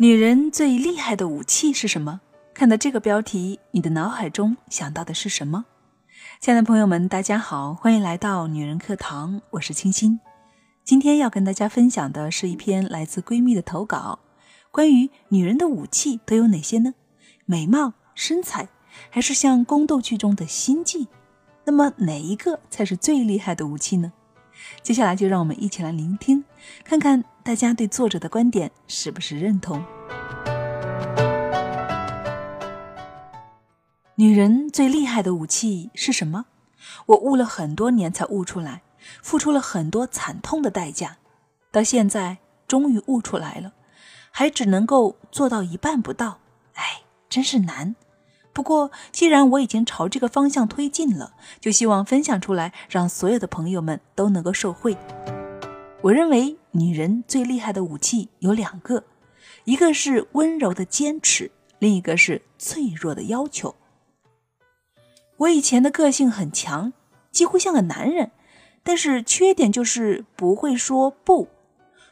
女人最厉害的武器是什么？看到这个标题，你的脑海中想到的是什么？亲爱的朋友们，大家好，欢迎来到女人课堂，我是清新。今天要跟大家分享的是一篇来自闺蜜的投稿，关于女人的武器都有哪些呢？美貌、身材，还是像宫斗剧中的心计？那么哪一个才是最厉害的武器呢？接下来就让我们一起来聆听，看看大家对作者的观点是不是认同。女人最厉害的武器是什么？我悟了很多年才悟出来，付出了很多惨痛的代价，到现在终于悟出来了，还只能够做到一半不到，哎，真是难。不过，既然我已经朝这个方向推进了，就希望分享出来，让所有的朋友们都能够受惠。我认为，女人最厉害的武器有两个，一个是温柔的坚持，另一个是脆弱的要求。我以前的个性很强，几乎像个男人，但是缺点就是不会说不，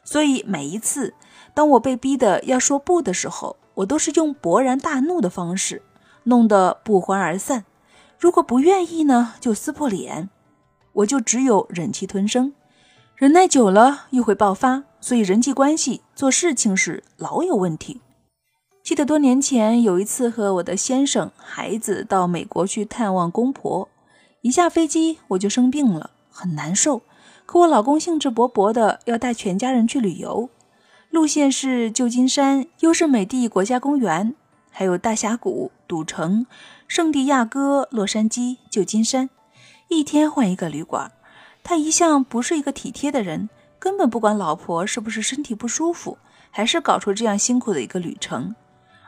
所以每一次当我被逼的要说不的时候，我都是用勃然大怒的方式。弄得不欢而散。如果不愿意呢，就撕破脸。我就只有忍气吞声，忍耐久了又会爆发，所以人际关系做事情时老有问题。记得多年前有一次和我的先生、孩子到美国去探望公婆，一下飞机我就生病了，很难受。可我老公兴致勃勃的要带全家人去旅游，路线是旧金山优胜美地国家公园。还有大峡谷、赌城、圣地亚哥、洛杉矶、旧金山，一天换一个旅馆。他一向不是一个体贴的人，根本不管老婆是不是身体不舒服，还是搞出这样辛苦的一个旅程。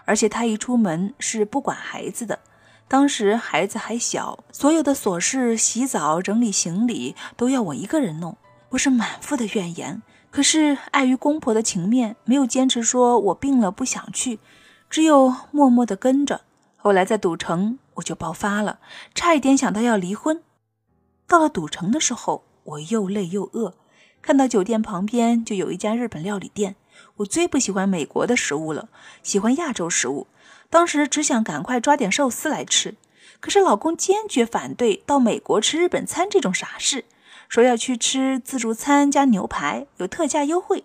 而且他一出门是不管孩子的，当时孩子还小，所有的琐事、洗澡、整理行李都要我一个人弄，我是满腹的怨言。可是碍于公婆的情面，没有坚持说我病了不想去。只有默默地跟着。后来在赌城，我就爆发了，差一点想到要离婚。到了赌城的时候，我又累又饿，看到酒店旁边就有一家日本料理店。我最不喜欢美国的食物了，喜欢亚洲食物。当时只想赶快抓点寿司来吃，可是老公坚决反对到美国吃日本餐这种傻事，说要去吃自助餐加牛排，有特价优惠，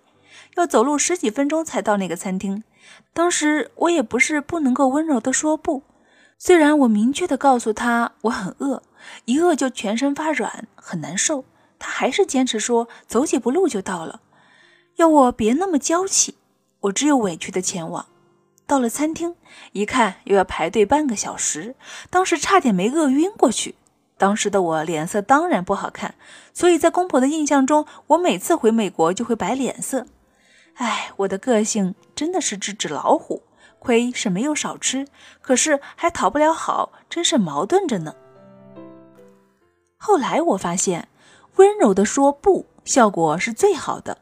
要走路十几分钟才到那个餐厅。当时我也不是不能够温柔地说不，虽然我明确地告诉他我很饿，一饿就全身发软，很难受，他还是坚持说走几步路就到了，要我别那么娇气。我只有委屈的前往。到了餐厅，一看又要排队半个小时，当时差点没饿晕过去。当时的我脸色当然不好看，所以在公婆的印象中，我每次回美国就会摆脸色。哎，我的个性真的是只纸老虎，亏是没有少吃，可是还讨不了好，真是矛盾着呢。后来我发现，温柔的说不，效果是最好的。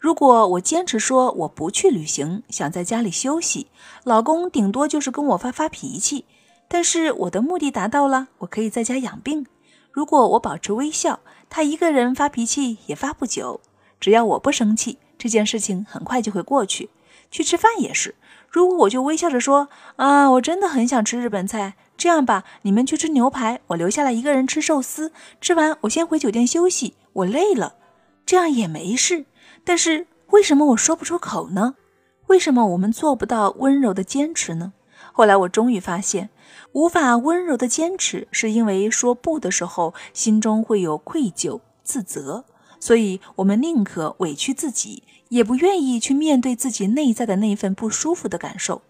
如果我坚持说我不去旅行，想在家里休息，老公顶多就是跟我发发脾气，但是我的目的达到了，我可以在家养病。如果我保持微笑，他一个人发脾气也发不久，只要我不生气。这件事情很快就会过去。去吃饭也是，如果我就微笑着说：“啊，我真的很想吃日本菜。”这样吧，你们去吃牛排，我留下来一个人吃寿司。吃完我先回酒店休息，我累了，这样也没事。但是为什么我说不出口呢？为什么我们做不到温柔的坚持呢？后来我终于发现，无法温柔的坚持，是因为说不的时候，心中会有愧疚、自责。所以，我们宁可委屈自己，也不愿意去面对自己内在的那份不舒服的感受。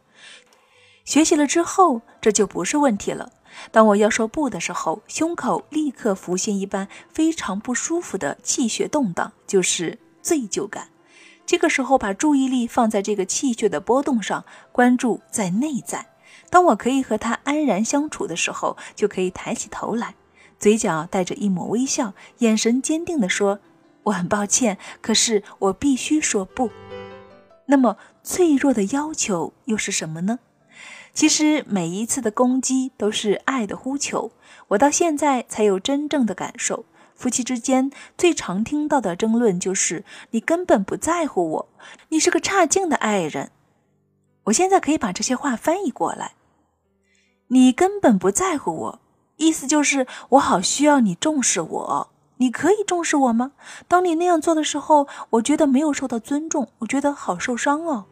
学习了之后，这就不是问题了。当我要说不的时候，胸口立刻浮现一般非常不舒服的气血动荡，就是罪疚感。这个时候，把注意力放在这个气血的波动上，关注在内在。当我可以和他安然相处的时候，就可以抬起头来，嘴角带着一抹微笑，眼神坚定地说。我很抱歉，可是我必须说不。那么脆弱的要求又是什么呢？其实每一次的攻击都是爱的呼求。我到现在才有真正的感受。夫妻之间最常听到的争论就是：你根本不在乎我，你是个差劲的爱人。我现在可以把这些话翻译过来：你根本不在乎我，意思就是我好需要你重视我。你可以重视我吗？当你那样做的时候，我觉得没有受到尊重，我觉得好受伤哦。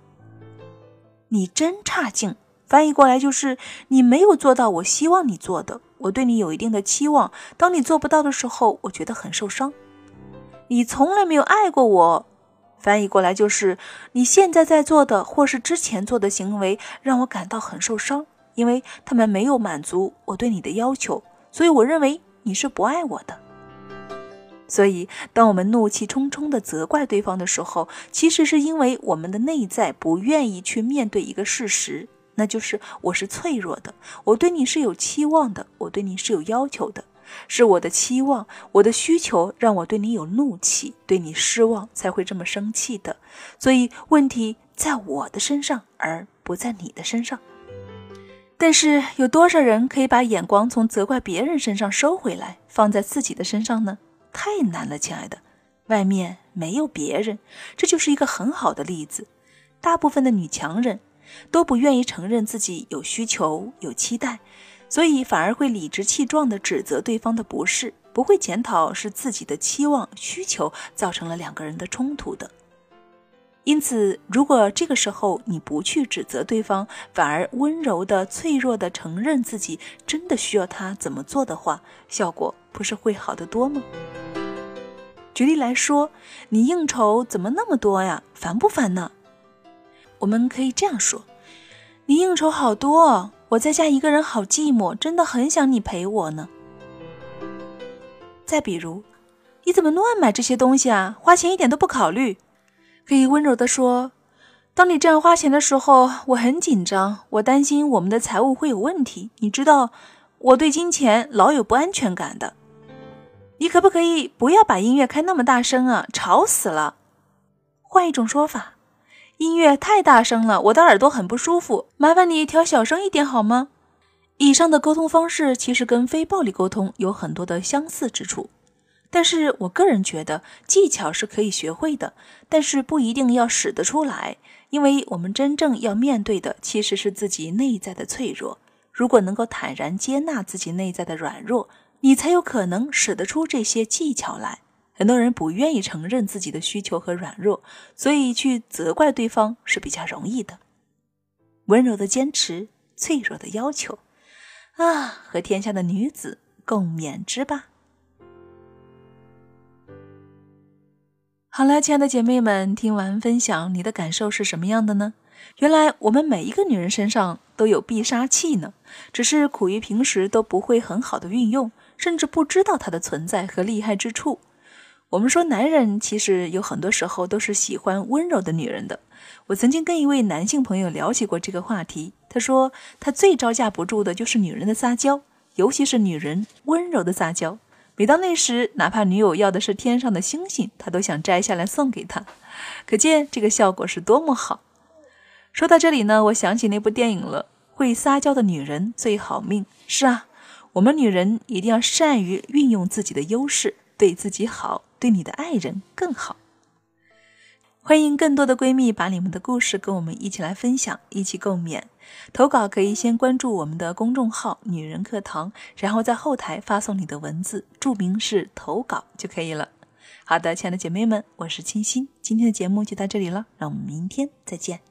你真差劲，翻译过来就是你没有做到我希望你做的。我对你有一定的期望，当你做不到的时候，我觉得很受伤。你从来没有爱过我，翻译过来就是你现在在做的或是之前做的行为让我感到很受伤，因为他们没有满足我对你的要求，所以我认为你是不爱我的。所以，当我们怒气冲冲地责怪对方的时候，其实是因为我们的内在不愿意去面对一个事实，那就是我是脆弱的，我对你是有期望的，我对你是有要求的，是我的期望、我的需求让我对你有怒气，对你失望才会这么生气的。所以，问题在我的身上，而不在你的身上。但是，有多少人可以把眼光从责怪别人身上收回来，放在自己的身上呢？太难了，亲爱的，外面没有别人，这就是一个很好的例子。大部分的女强人都不愿意承认自己有需求、有期待，所以反而会理直气壮地指责对方的不是，不会检讨是自己的期望、需求造成了两个人的冲突的。因此，如果这个时候你不去指责对方，反而温柔的、脆弱的承认自己真的需要他怎么做的话，效果不是会好得多吗？举例来说，你应酬怎么那么多呀？烦不烦呢？我们可以这样说：你应酬好多，我在家一个人好寂寞，真的很想你陪我呢。再比如，你怎么乱买这些东西啊？花钱一点都不考虑。可以温柔地说：“当你这样花钱的时候，我很紧张，我担心我们的财务会有问题。你知道，我对金钱老有不安全感的。你可不可以不要把音乐开那么大声啊？吵死了！换一种说法，音乐太大声了，我的耳朵很不舒服。麻烦你调小声一点好吗？”以上的沟通方式其实跟非暴力沟通有很多的相似之处。但是我个人觉得技巧是可以学会的，但是不一定要使得出来，因为我们真正要面对的其实是自己内在的脆弱。如果能够坦然接纳自己内在的软弱，你才有可能使得出这些技巧来。很多人不愿意承认自己的需求和软弱，所以去责怪对方是比较容易的。温柔的坚持，脆弱的要求，啊，和天下的女子共勉之吧。好了，亲爱的姐妹们，听完分享，你的感受是什么样的呢？原来我们每一个女人身上都有必杀器呢，只是苦于平时都不会很好的运用，甚至不知道它的存在和厉害之处。我们说，男人其实有很多时候都是喜欢温柔的女人的。我曾经跟一位男性朋友聊起过这个话题，他说他最招架不住的就是女人的撒娇，尤其是女人温柔的撒娇。每到那时，哪怕女友要的是天上的星星，他都想摘下来送给她，可见这个效果是多么好。说到这里呢，我想起那部电影了，《会撒娇的女人最好命》。是啊，我们女人一定要善于运用自己的优势，对自己好，对你的爱人更好。欢迎更多的闺蜜把你们的故事跟我们一起来分享，一起共勉。投稿可以先关注我们的公众号“女人课堂”，然后在后台发送你的文字，注明是投稿就可以了。好的，亲爱的姐妹们，我是清新，今天的节目就到这里了，让我们明天再见。